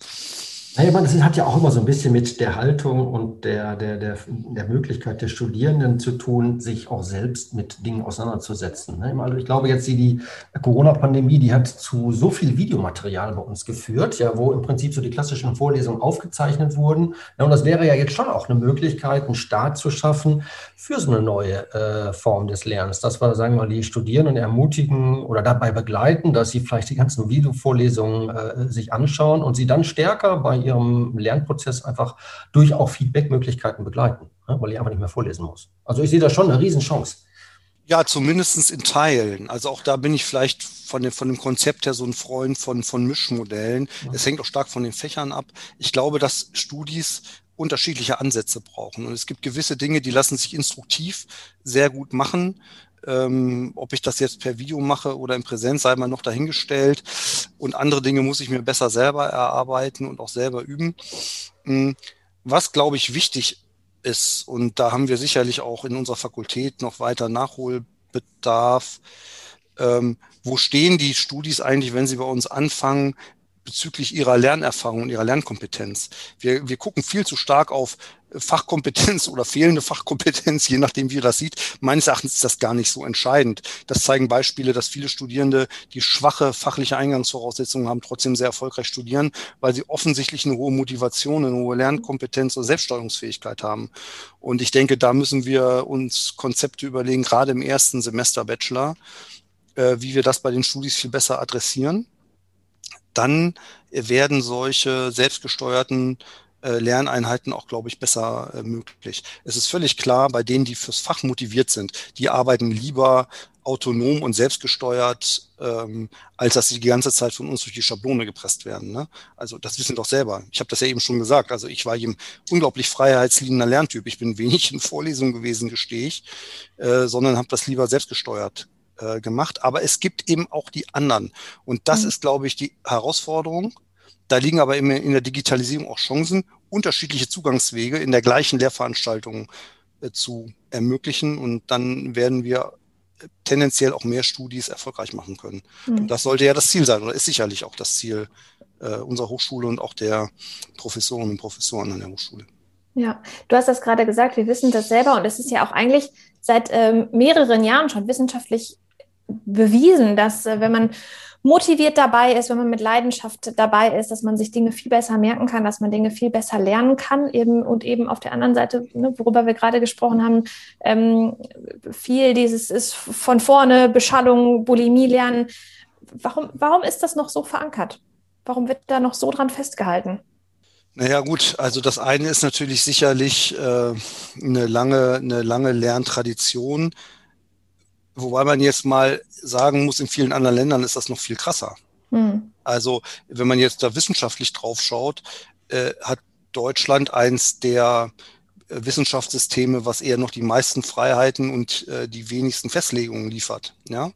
Naja, man, das hat ja auch immer so ein bisschen mit der Haltung und der, der, der, der Möglichkeit der Studierenden zu tun, sich auch selbst mit Dingen auseinanderzusetzen. Also ich glaube jetzt, die, die Corona-Pandemie, die hat zu so viel Videomaterial bei uns geführt, ja, wo im Prinzip so die klassischen Vorlesungen aufgezeichnet wurden. Ja, und das wäre ja jetzt schon auch eine Möglichkeit, einen Start zu schaffen für so eine neue äh, Form des Lernens. Dass wir, sagen wir mal, die Studierenden ermutigen oder dabei begleiten, dass sie vielleicht die ganzen Videovorlesungen äh, sich anschauen und sie dann stärker bei ihrem Lernprozess einfach durch auch Feedback-Möglichkeiten begleiten, ne, weil ich einfach nicht mehr vorlesen muss. Also ich sehe da schon eine Riesenchance. Ja, zumindest in Teilen. Also auch da bin ich vielleicht von dem, von dem Konzept her so ein Freund von, von Mischmodellen. Es hängt auch stark von den Fächern ab. Ich glaube, dass Studis unterschiedliche Ansätze brauchen. Und es gibt gewisse Dinge, die lassen sich instruktiv sehr gut machen. Ähm, ob ich das jetzt per Video mache oder in Präsenz, sei mal noch dahingestellt. Und andere Dinge muss ich mir besser selber erarbeiten und auch selber üben. Hm, was, glaube ich, wichtig ist, und da haben wir sicherlich auch in unserer Fakultät noch weiter Nachholbedarf, ähm, wo stehen die Studis eigentlich, wenn sie bei uns anfangen, bezüglich ihrer Lernerfahrung und ihrer Lernkompetenz. Wir, wir gucken viel zu stark auf Fachkompetenz oder fehlende Fachkompetenz, je nachdem, wie ihr das sieht. Meines Erachtens ist das gar nicht so entscheidend. Das zeigen Beispiele, dass viele Studierende, die schwache fachliche Eingangsvoraussetzungen haben, trotzdem sehr erfolgreich studieren, weil sie offensichtlich eine hohe Motivation, eine hohe Lernkompetenz und Selbststeuerungsfähigkeit haben. Und ich denke, da müssen wir uns Konzepte überlegen, gerade im ersten Semester Bachelor, äh, wie wir das bei den Studis viel besser adressieren dann werden solche selbstgesteuerten äh, Lerneinheiten auch, glaube ich, besser äh, möglich. Es ist völlig klar, bei denen, die fürs Fach motiviert sind, die arbeiten lieber autonom und selbstgesteuert, ähm, als dass sie die ganze Zeit von uns durch die Schablone gepresst werden. Ne? Also das wissen doch selber. Ich habe das ja eben schon gesagt. Also ich war eben unglaublich freiheitsliebender Lerntyp. Ich bin wenig in Vorlesungen gewesen, gestehe ich, äh, sondern habe das lieber selbstgesteuert äh, gemacht. Aber es gibt eben auch die anderen. Und das mhm. ist, glaube ich, die Herausforderung. Da liegen aber in, in der Digitalisierung auch Chancen, unterschiedliche Zugangswege in der gleichen Lehrveranstaltung äh, zu ermöglichen. Und dann werden wir äh, tendenziell auch mehr Studis erfolgreich machen können. Mhm. Das sollte ja das Ziel sein oder ist sicherlich auch das Ziel äh, unserer Hochschule und auch der Professorinnen und Professoren an der Hochschule. Ja, du hast das gerade gesagt, wir wissen das selber und es ist ja auch eigentlich seit ähm, mehreren Jahren schon wissenschaftlich bewiesen, dass äh, wenn man motiviert dabei ist, wenn man mit Leidenschaft dabei ist, dass man sich Dinge viel besser merken kann, dass man Dinge viel besser lernen kann eben und eben auf der anderen Seite, ne, worüber wir gerade gesprochen haben, ähm, viel dieses ist von vorne Beschallung, Bulimie lernen. Warum, warum ist das noch so verankert? Warum wird da noch so dran festgehalten? Naja gut, also das eine ist natürlich sicherlich äh, eine lange, eine lange Lerntradition. Wobei man jetzt mal sagen muss, in vielen anderen Ländern ist das noch viel krasser. Mhm. Also wenn man jetzt da wissenschaftlich drauf schaut, äh, hat Deutschland eins der äh, Wissenschaftssysteme, was eher noch die meisten Freiheiten und äh, die wenigsten Festlegungen liefert. Ja?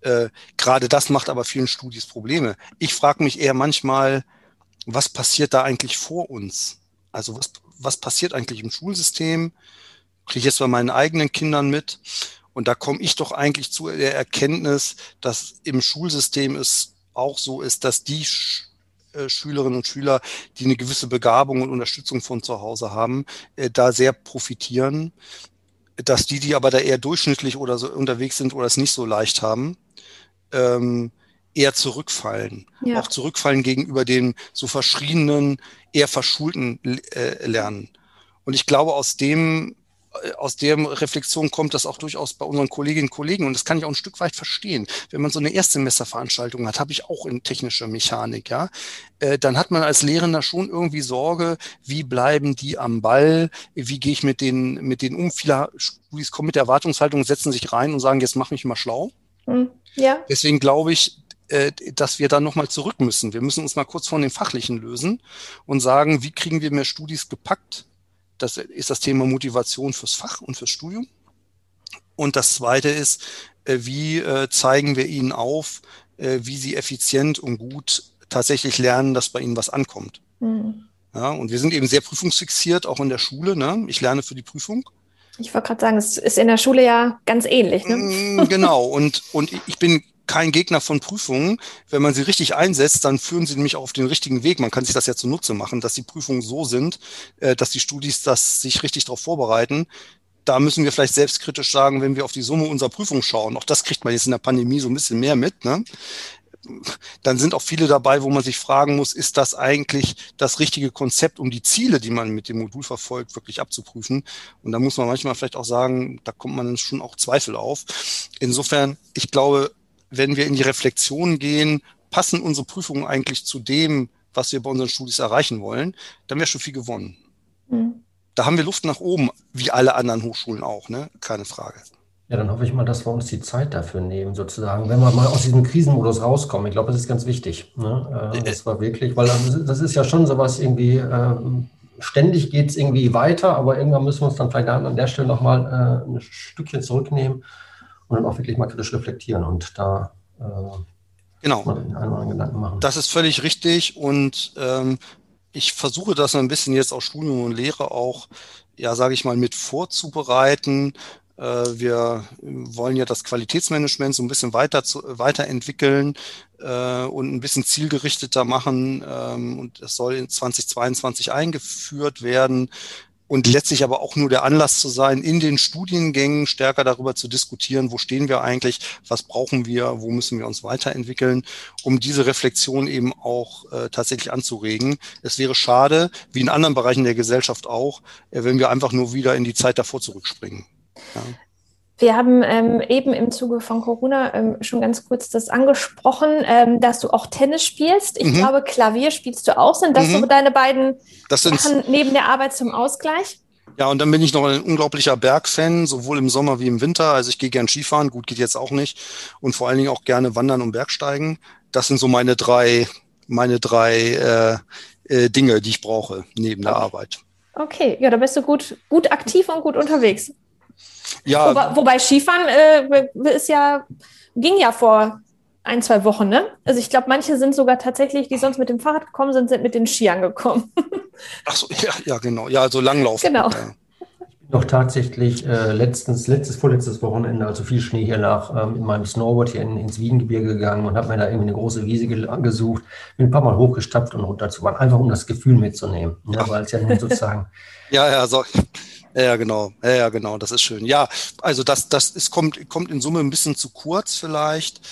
Äh, Gerade das macht aber vielen Studis Probleme. Ich frage mich eher manchmal, was passiert da eigentlich vor uns? Also was, was passiert eigentlich im Schulsystem? Kriege ich jetzt bei meinen eigenen Kindern mit? Und da komme ich doch eigentlich zu der Erkenntnis, dass im Schulsystem es auch so ist, dass die Sch äh, Schülerinnen und Schüler, die eine gewisse Begabung und Unterstützung von zu Hause haben, äh, da sehr profitieren. Dass die, die aber da eher durchschnittlich oder so unterwegs sind oder es nicht so leicht haben, ähm, eher zurückfallen. Ja. Auch zurückfallen gegenüber dem so verschrienen, eher verschulten äh, Lernen. Und ich glaube, aus dem aus der Reflexion kommt das auch durchaus bei unseren Kolleginnen und Kollegen. Und das kann ich auch ein Stück weit verstehen. Wenn man so eine Erstsemesterveranstaltung hat, habe ich auch in technischer Mechanik, ja, äh, dann hat man als Lehrender schon irgendwie Sorge, wie bleiben die am Ball, wie gehe ich mit denen, mit denen um. Viele Studis kommen mit der Erwartungshaltung, setzen sich rein und sagen, jetzt mach mich mal schlau. Hm, ja. Deswegen glaube ich, äh, dass wir dann nochmal zurück müssen. Wir müssen uns mal kurz von den Fachlichen lösen und sagen, wie kriegen wir mehr Studis gepackt? Das ist das Thema Motivation fürs Fach und fürs Studium. Und das Zweite ist, äh, wie äh, zeigen wir ihnen auf, wie sie effizient und gut tatsächlich lernen, dass bei ihnen was ankommt. Mhm. Ja, und wir sind eben sehr prüfungsfixiert, auch in der Schule. Ne? Ich lerne für die Prüfung. Ich wollte gerade sagen, es ist in der Schule ja ganz ähnlich. Ne? Mm, genau, und, und ich bin kein Gegner von Prüfungen. Wenn man sie richtig einsetzt, dann führen sie nämlich auf den richtigen Weg. Man kann sich das ja zunutze machen, dass die Prüfungen so sind, äh, dass die Studis das sich richtig darauf vorbereiten. Da müssen wir vielleicht selbstkritisch sagen, wenn wir auf die Summe unserer Prüfung schauen, auch das kriegt man jetzt in der Pandemie so ein bisschen mehr mit, ne? dann sind auch viele dabei, wo man sich fragen muss, ist das eigentlich das richtige Konzept, um die Ziele, die man mit dem Modul verfolgt, wirklich abzuprüfen? Und da muss man manchmal vielleicht auch sagen, da kommt man schon auch Zweifel auf. Insofern, ich glaube, wenn wir in die Reflexion gehen, passen unsere Prüfungen eigentlich zu dem, was wir bei unseren Studis erreichen wollen, dann wäre schon viel gewonnen. Mhm. Da haben wir Luft nach oben, wie alle anderen Hochschulen auch, ne? Keine Frage. Ja, dann hoffe ich mal, dass wir uns die Zeit dafür nehmen, sozusagen, wenn wir mal aus diesem Krisenmodus rauskommen. Ich glaube, das ist ganz wichtig. Ne? Äh, das war wirklich, weil das ist ja schon sowas irgendwie, äh, ständig geht es irgendwie weiter, aber irgendwann müssen wir uns dann vielleicht an der Stelle nochmal äh, ein Stückchen zurücknehmen und dann auch wirklich mal kritisch reflektieren und da äh, genau. einen Gedanken machen. Das ist völlig richtig und ähm, ich versuche das ein bisschen jetzt aus Studium und Lehre auch, ja, sage ich mal, mit vorzubereiten. Äh, wir wollen ja das Qualitätsmanagement so ein bisschen weiter zu, weiterentwickeln äh, und ein bisschen zielgerichteter machen. Ähm, und es soll in 2022 eingeführt werden und letztlich aber auch nur der Anlass zu sein, in den Studiengängen stärker darüber zu diskutieren, wo stehen wir eigentlich, was brauchen wir, wo müssen wir uns weiterentwickeln, um diese Reflexion eben auch äh, tatsächlich anzuregen. Es wäre schade, wie in anderen Bereichen der Gesellschaft auch, äh, wenn wir einfach nur wieder in die Zeit davor zurückspringen. Ja. Wir haben ähm, eben im Zuge von Corona ähm, schon ganz kurz das angesprochen, ähm, dass du auch Tennis spielst. Ich mhm. glaube, Klavier spielst du auch. Sind das mhm. so deine beiden das Sachen neben der Arbeit zum Ausgleich? Ja, und dann bin ich noch ein unglaublicher Bergfan, sowohl im Sommer wie im Winter. Also ich gehe gern Skifahren, gut geht jetzt auch nicht. Und vor allen Dingen auch gerne wandern und Bergsteigen. Das sind so meine drei, meine drei äh, äh, Dinge, die ich brauche neben der Arbeit. Okay, ja, da bist du gut, gut aktiv und gut unterwegs. Ja. Wobei, wobei Skifahren äh, ist ja, ging ja vor ein, zwei Wochen, ne? Also ich glaube, manche sind sogar tatsächlich, die sonst mit dem Fahrrad gekommen sind, sind mit den Skiern gekommen. Ach so, ja, ja, genau. Ja, also Langlaufen. Genau. Ja. Noch tatsächlich äh, letztens, letztes, vorletztes Wochenende, also viel Schnee hier nach, ähm, in meinem Snowboard hier in, ins Wiegengebirge gegangen und habe mir da irgendwie eine große Wiese gesucht, bin ein paar Mal hochgestapft und runter zu fahren, einfach um das Gefühl mitzunehmen. Ne? Weil es ja nun sozusagen. ja, ja, so. Ja, genau. Ja, genau. Das ist schön. Ja, also das, das ist, kommt, kommt in Summe ein bisschen zu kurz vielleicht.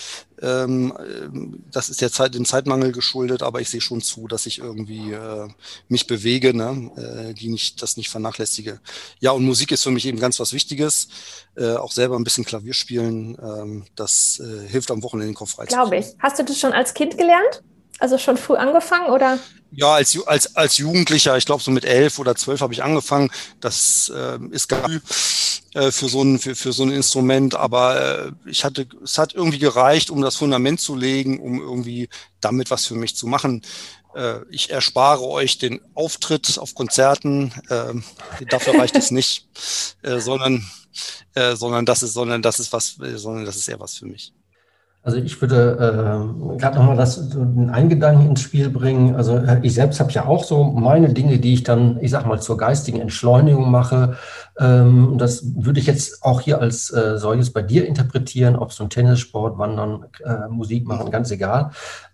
Ähm, das ist ja Zeit, dem Zeitmangel geschuldet, aber ich sehe schon zu, dass ich irgendwie äh, mich bewege, ne? äh, die nicht, das nicht vernachlässige. Ja, und Musik ist für mich eben ganz was Wichtiges. Äh, auch selber ein bisschen Klavier spielen, ähm, das äh, hilft am Wochenende den Kopf frei. Glaube ich. Hast du das schon als Kind gelernt? Also schon früh angefangen oder? Ja, als, als, als Jugendlicher, ich glaube so mit elf oder zwölf habe ich angefangen. Das äh, ist gar äh, für so ein für, für so ein Instrument, aber äh, ich hatte es hat irgendwie gereicht, um das Fundament zu legen, um irgendwie damit was für mich zu machen. Äh, ich erspare euch den Auftritt auf Konzerten, äh, dafür reicht es nicht, äh, sondern äh, sondern das ist sondern das ist was, äh, sondern das ist eher was für mich. Also ich würde äh, gerade nochmal das einen Gedanken ins Spiel bringen. Also äh, ich selbst habe ja auch so meine Dinge, die ich dann, ich sag mal, zur geistigen Entschleunigung mache. Ähm, das würde ich jetzt auch hier als äh, solches bei dir interpretieren, ob es ein Tennissport, Wandern, äh, Musik machen, ganz egal.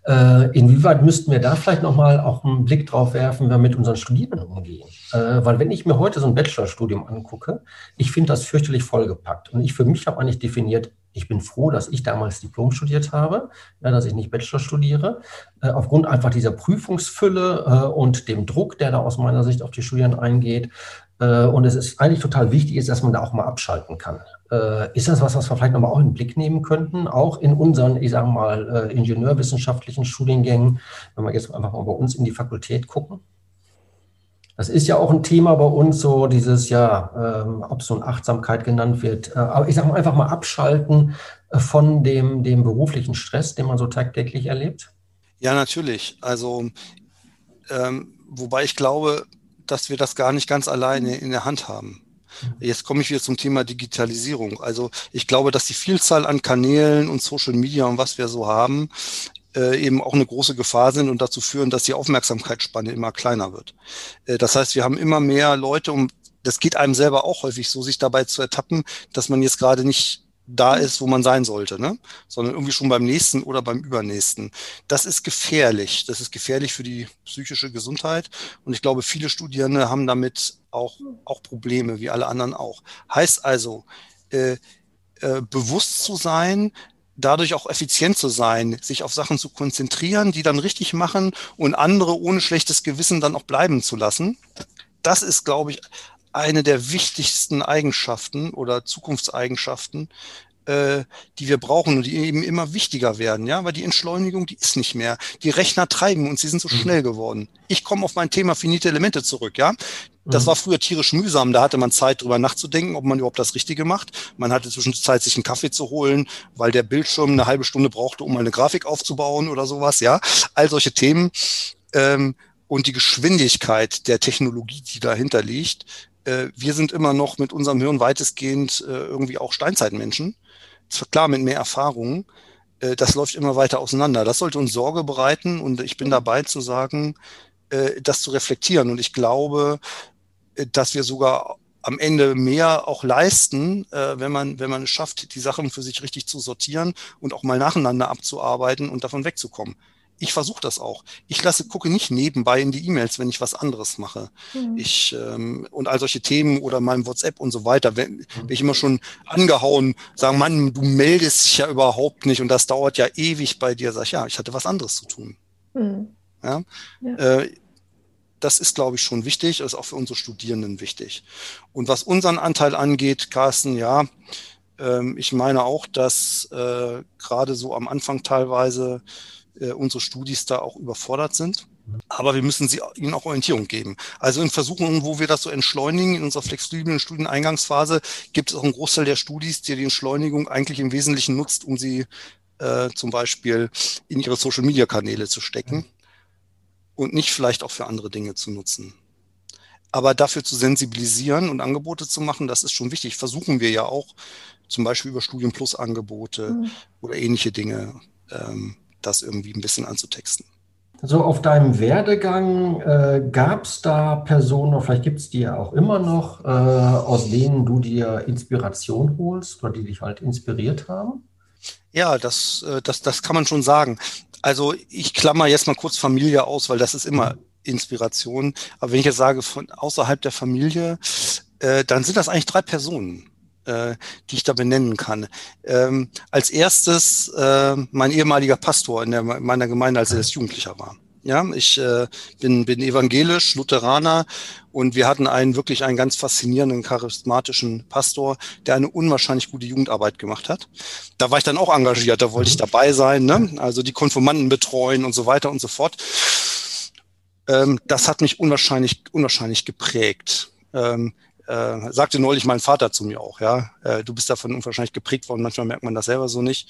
Äh, inwieweit müssten wir da vielleicht nochmal auch einen Blick drauf werfen, wenn wir mit unseren Studierenden umgehen? Äh, weil wenn ich mir heute so ein Bachelorstudium angucke, ich finde das fürchterlich vollgepackt. Und ich für mich habe eigentlich definiert, ich bin froh, dass ich damals Diplom studiert habe, ja, dass ich nicht Bachelor studiere. Äh, aufgrund einfach dieser Prüfungsfülle äh, und dem Druck, der da aus meiner Sicht auf die Studierenden eingeht, Äh, und es ist eigentlich total wichtig, ist, dass man da auch mal abschalten kann. Äh, ist das was, was wir vielleicht nochmal auch in den Blick nehmen könnten? Auch in unseren, ich sage mal, äh, ingenieurwissenschaftlichen Studiengängen, wenn wir jetzt einfach mal bei uns in die Fakultät gucken? Das ist ja auch ein Thema bei uns, so dieses, ja, ähm, ob so eine Achtsamkeit genannt wird. Äh, aber ich sage mal einfach mal abschalten äh, von dem, dem beruflichen Stress, den man so tagtäglich erlebt. Ja, natürlich. Also, ähm, wobei ich glaube, dass wir das gar nicht ganz alleine in der Hand haben. Jetzt komme ich wieder zum Thema Digitalisierung. Also ich glaube, dass die Vielzahl an Kanälen und Social Media und was wir so haben, äh, eben auch eine große Gefahr sind und dazu führen, dass die Aufmerksamkeitsspanne immer kleiner wird. Äh, das heißt, wir haben immer mehr Leute, um das geht einem selber auch häufig so, sich dabei zu ertappen, dass man jetzt gerade nicht da ist, wo man sein sollte, ne? sondern irgendwie schon beim nächsten oder beim übernächsten. Das ist gefährlich. Das ist gefährlich für die psychische Gesundheit. Und ich glaube, viele Studierende haben damit auch, auch Probleme, wie alle anderen auch. Heißt also, äh, äh, bewusst zu sein, dadurch auch effizient zu sein, sich auf Sachen zu konzentrieren, die dann richtig machen und andere ohne schlechtes Gewissen dann auch bleiben zu lassen. Das ist, glaube ich, eine der wichtigsten Eigenschaften oder Zukunftseigenschaften, äh, die wir brauchen und die eben immer wichtiger werden, ja, weil die Entschleunigung, die ist nicht mehr. Die Rechner treiben und sie sind so mhm. schnell geworden. Ich komme auf mein Thema finite Elemente zurück, ja. Das mhm. war früher tierisch mühsam. Da hatte man Zeit, drüber nachzudenken, ob man überhaupt das Richtige macht. Man hatte zwischenzeit sich einen Kaffee zu holen, weil der Bildschirm eine halbe Stunde brauchte, um mal eine Grafik aufzubauen oder sowas, ja. All solche Themen. Ähm, und die Geschwindigkeit der Technologie, die dahinter liegt, äh, wir sind immer noch mit unserem Hirn weitestgehend äh, irgendwie auch Steinzeitmenschen. Klar mit mehr Erfahrungen. Äh, das läuft immer weiter auseinander. Das sollte uns Sorge bereiten und ich bin dabei zu sagen, äh, das zu reflektieren. Und ich glaube, äh, dass wir sogar am Ende mehr auch leisten, äh, wenn man wenn man es schafft, die Sachen für sich richtig zu sortieren und auch mal nacheinander abzuarbeiten und davon wegzukommen ich versuche das auch. Ich lasse, gucke nicht nebenbei in die E-Mails, wenn ich was anderes mache. Mhm. Ich ähm, und all solche Themen oder meinem WhatsApp und so weiter, wenn, mhm. wenn ich immer schon angehauen, sagen, Mann, du meldest dich ja überhaupt nicht und das dauert ja ewig bei dir, sag ich, ja, ich hatte was anderes zu tun. Mhm. Ja. ja. Äh, das ist, glaube ich, schon wichtig, das ist auch für unsere Studierenden wichtig. Und was unseren Anteil angeht, Carsten, ja, ähm, ich meine auch, dass äh, gerade so am Anfang teilweise äh, unsere Studis da auch überfordert sind. Aber wir müssen sie, ihnen auch Orientierung geben. Also in Versuchen, wo wir das so entschleunigen, in unserer flexiblen Studieneingangsphase, gibt es auch einen Großteil der Studis, die die Entschleunigung eigentlich im Wesentlichen nutzt, um sie äh, zum Beispiel in ihre Social-Media-Kanäle zu stecken und nicht vielleicht auch für andere Dinge zu nutzen. Aber dafür zu sensibilisieren und Angebote zu machen, das ist schon wichtig. Versuchen wir ja auch, zum Beispiel über Studienplus-Angebote mhm. oder ähnliche Dinge. Ähm, das irgendwie ein bisschen anzutexten. So auf deinem Werdegang äh, gab es da Personen, oder vielleicht gibt es die ja auch immer noch, äh, aus denen du dir Inspiration holst oder die dich halt inspiriert haben? Ja, das, äh, das, das kann man schon sagen. Also ich klammer jetzt mal kurz Familie aus, weil das ist immer Inspiration. Aber wenn ich jetzt sage von außerhalb der Familie, äh, dann sind das eigentlich drei Personen äh, die ich da benennen kann. Ähm, als erstes äh, mein ehemaliger Pastor in, der, in meiner Gemeinde, als er jetzt Jugendlicher war. Ja, ich äh, bin, bin evangelisch, Lutheraner und wir hatten einen wirklich einen ganz faszinierenden, charismatischen Pastor, der eine unwahrscheinlich gute Jugendarbeit gemacht hat. Da war ich dann auch engagiert, da wollte ich dabei sein, ne? also die Konformanten betreuen und so weiter und so fort. Ähm, das hat mich unwahrscheinlich, unwahrscheinlich geprägt. Ähm, äh, sagte neulich mein Vater zu mir auch, ja, äh, du bist davon unwahrscheinlich geprägt worden, manchmal merkt man das selber so nicht.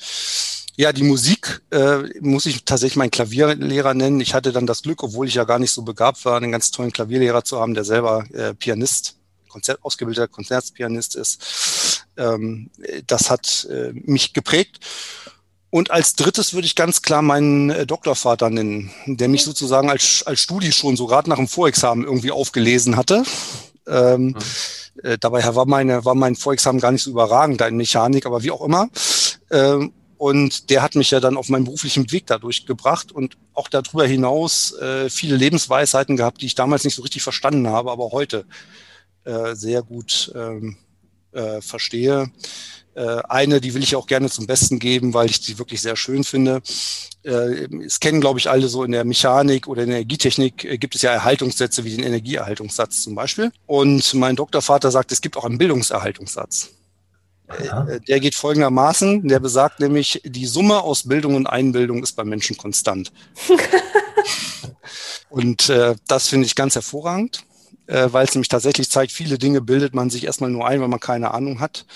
Ja, die Musik äh, muss ich tatsächlich meinen Klavierlehrer nennen. Ich hatte dann das Glück, obwohl ich ja gar nicht so begabt war, einen ganz tollen Klavierlehrer zu haben, der selber äh, Pianist, Konzert, ausgebildeter Konzertpianist ist. Ähm, das hat äh, mich geprägt. Und als drittes würde ich ganz klar meinen äh, Doktorvater nennen, der mich sozusagen als, als Studi schon so gerade nach dem Vorexamen irgendwie aufgelesen hatte. Ähm, äh, dabei war, meine, war mein Vorexamen gar nicht so überragend da in Mechanik, aber wie auch immer. Ähm, und der hat mich ja dann auf meinem beruflichen Weg dadurch gebracht und auch darüber hinaus äh, viele Lebensweisheiten gehabt, die ich damals nicht so richtig verstanden habe, aber heute äh, sehr gut ähm, äh, verstehe. Äh, eine, die will ich auch gerne zum Besten geben, weil ich die wirklich sehr schön finde. Äh, es kennen, glaube ich, alle so in der Mechanik oder in der Energietechnik äh, gibt es ja Erhaltungssätze wie den Energieerhaltungssatz zum Beispiel. Und mein Doktorvater sagt, es gibt auch einen Bildungserhaltungsatz. Ja. Der geht folgendermaßen, der besagt nämlich, die Summe aus Bildung und Einbildung ist beim Menschen konstant. und äh, das finde ich ganz hervorragend äh, weil es nämlich tatsächlich zeigt, viele Dinge bildet man sich erstmal nur ein, weil man keine Ahnung hat.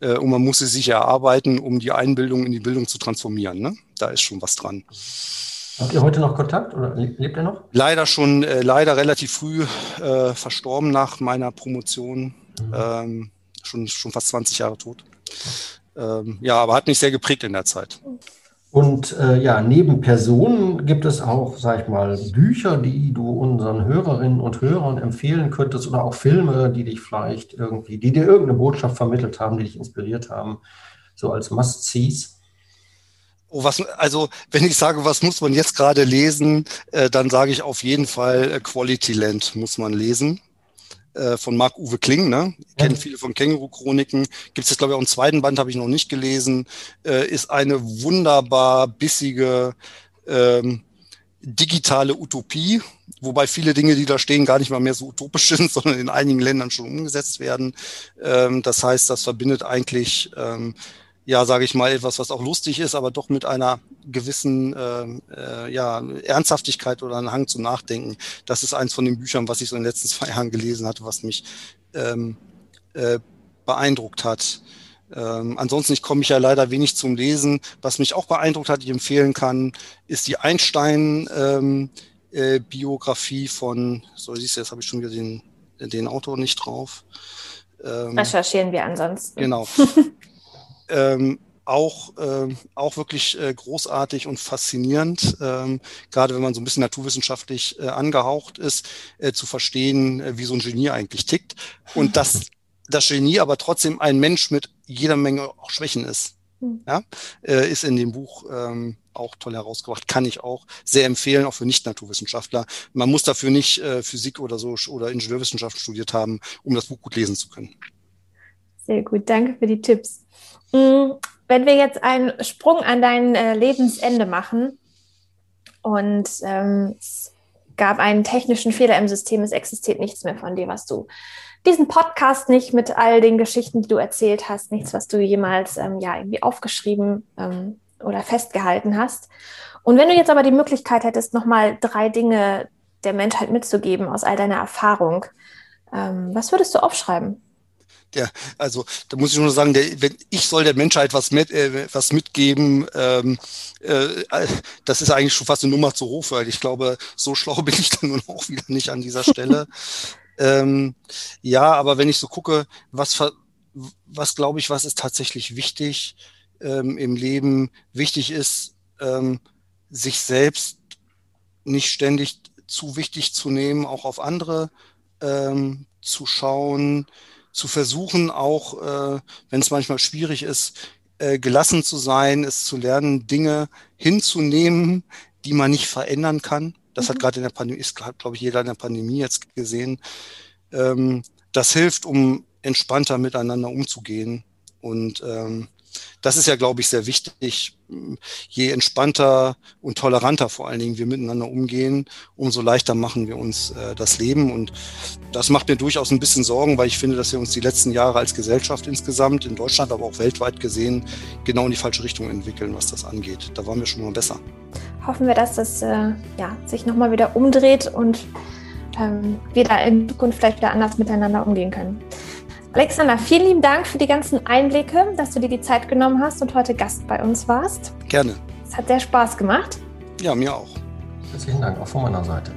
Äh, und man muss sie sich erarbeiten, um die Einbildung in die Bildung zu transformieren. Ne? Da ist schon was dran. Habt ihr heute noch Kontakt oder lebt er noch? Leider schon, äh, leider relativ früh äh, verstorben nach meiner Promotion. Mhm. Ähm, schon, schon fast 20 Jahre tot. Ähm, ja, aber hat mich sehr geprägt in der Zeit. Und äh, ja, neben Personen gibt es auch, sag ich mal, Bücher, die du unseren Hörerinnen und Hörern empfehlen könntest oder auch Filme, die dich vielleicht irgendwie, die dir irgendeine Botschaft vermittelt haben, die dich inspiriert haben, so als Must-Sees. Oh, was, also wenn ich sage, was muss man jetzt gerade lesen, äh, dann sage ich auf jeden Fall äh, Quality Land muss man lesen. Äh, von Marc-Uwe Kling, ne? Ja. Kennen viele von Känguru-Chroniken. Gibt es jetzt, glaube ich, auch einen zweiten Band, habe ich noch nicht gelesen. Äh, ist eine wunderbar bissige ähm, digitale Utopie, wobei viele Dinge, die da stehen, gar nicht mal mehr so utopisch sind, sondern in einigen Ländern schon umgesetzt werden. Ähm, das heißt, das verbindet eigentlich ähm, ja, sage ich mal, etwas, was auch lustig ist, aber doch mit einer gewissen äh, äh, ja, Ernsthaftigkeit oder einem Hang zum Nachdenken. Das ist eins von den Büchern, was ich so in den letzten zwei Jahren gelesen hatte, was mich ähm, äh, beeindruckt hat. Ähm, ansonsten ich komme ich ja leider wenig zum Lesen. Was mich auch beeindruckt hat, ich empfehlen kann, ist die Einstein-Biografie ähm, äh, von, so siehst du, jetzt habe ich schon wieder den, den Autor nicht drauf. Ähm, Recherchieren wir ansonsten. Genau. ähm, auch, äh, auch wirklich äh, großartig und faszinierend, ähm, gerade wenn man so ein bisschen naturwissenschaftlich äh, angehaucht ist, äh, zu verstehen, äh, wie so ein Genie eigentlich tickt. Und dass das Genie aber trotzdem ein Mensch mit jeder Menge auch Schwächen ist. Hm. Ja, äh, ist in dem Buch ähm, auch toll herausgebracht, kann ich auch sehr empfehlen, auch für Nicht-Naturwissenschaftler. Man muss dafür nicht äh, Physik oder so oder Ingenieurwissenschaft studiert haben, um das Buch gut lesen zu können. Sehr gut, danke für die Tipps. Mm, wenn wir jetzt einen Sprung an dein äh, Lebensende machen und ähm, es gab einen technischen Fehler im System, es existiert nichts mehr von dir, was du diesen Podcast nicht mit all den Geschichten, die du erzählt hast, nichts, was du jemals ähm, ja irgendwie aufgeschrieben ähm, oder festgehalten hast. Und wenn du jetzt aber die Möglichkeit hättest, nochmal drei Dinge der Menschheit mitzugeben aus all deiner Erfahrung, ähm, was würdest du aufschreiben? Der, also da muss ich nur sagen, der, wenn ich soll der Menschheit was mit, äh, was mitgeben, ähm, äh, das ist eigentlich schon fast eine Nummer zu hoch, weil ich glaube, so schlau bin ich dann nun auch wieder nicht an dieser Stelle. ähm, ja, aber wenn ich so gucke, was, was glaube ich, was ist tatsächlich wichtig ähm, im Leben? Wichtig ist, ähm, sich selbst nicht ständig zu wichtig zu nehmen, auch auf andere ähm, zu schauen, zu versuchen, auch äh, wenn es manchmal schwierig ist, äh, gelassen zu sein, es zu lernen, Dinge hinzunehmen, die man nicht verändern kann. Das mhm. hat gerade in der Pandemie, ist, glaube ich, jeder in der Pandemie jetzt gesehen. Ähm, das hilft, um entspannter miteinander umzugehen. Und ähm, das ist ja, glaube ich, sehr wichtig. Je entspannter und toleranter vor allen Dingen wir miteinander umgehen, umso leichter machen wir uns äh, das Leben. Und das macht mir durchaus ein bisschen Sorgen, weil ich finde, dass wir uns die letzten Jahre als Gesellschaft insgesamt, in Deutschland, aber auch weltweit gesehen, genau in die falsche Richtung entwickeln, was das angeht. Da waren wir schon mal besser. Hoffen wir, dass das äh, ja, sich nochmal wieder umdreht und ähm, wir da in Zukunft vielleicht wieder anders miteinander umgehen können. Alexander, vielen lieben Dank für die ganzen Einblicke, dass du dir die Zeit genommen hast und heute Gast bei uns warst. Gerne. Es hat sehr Spaß gemacht. Ja, mir auch. Herzlichen Dank, auch von meiner Seite.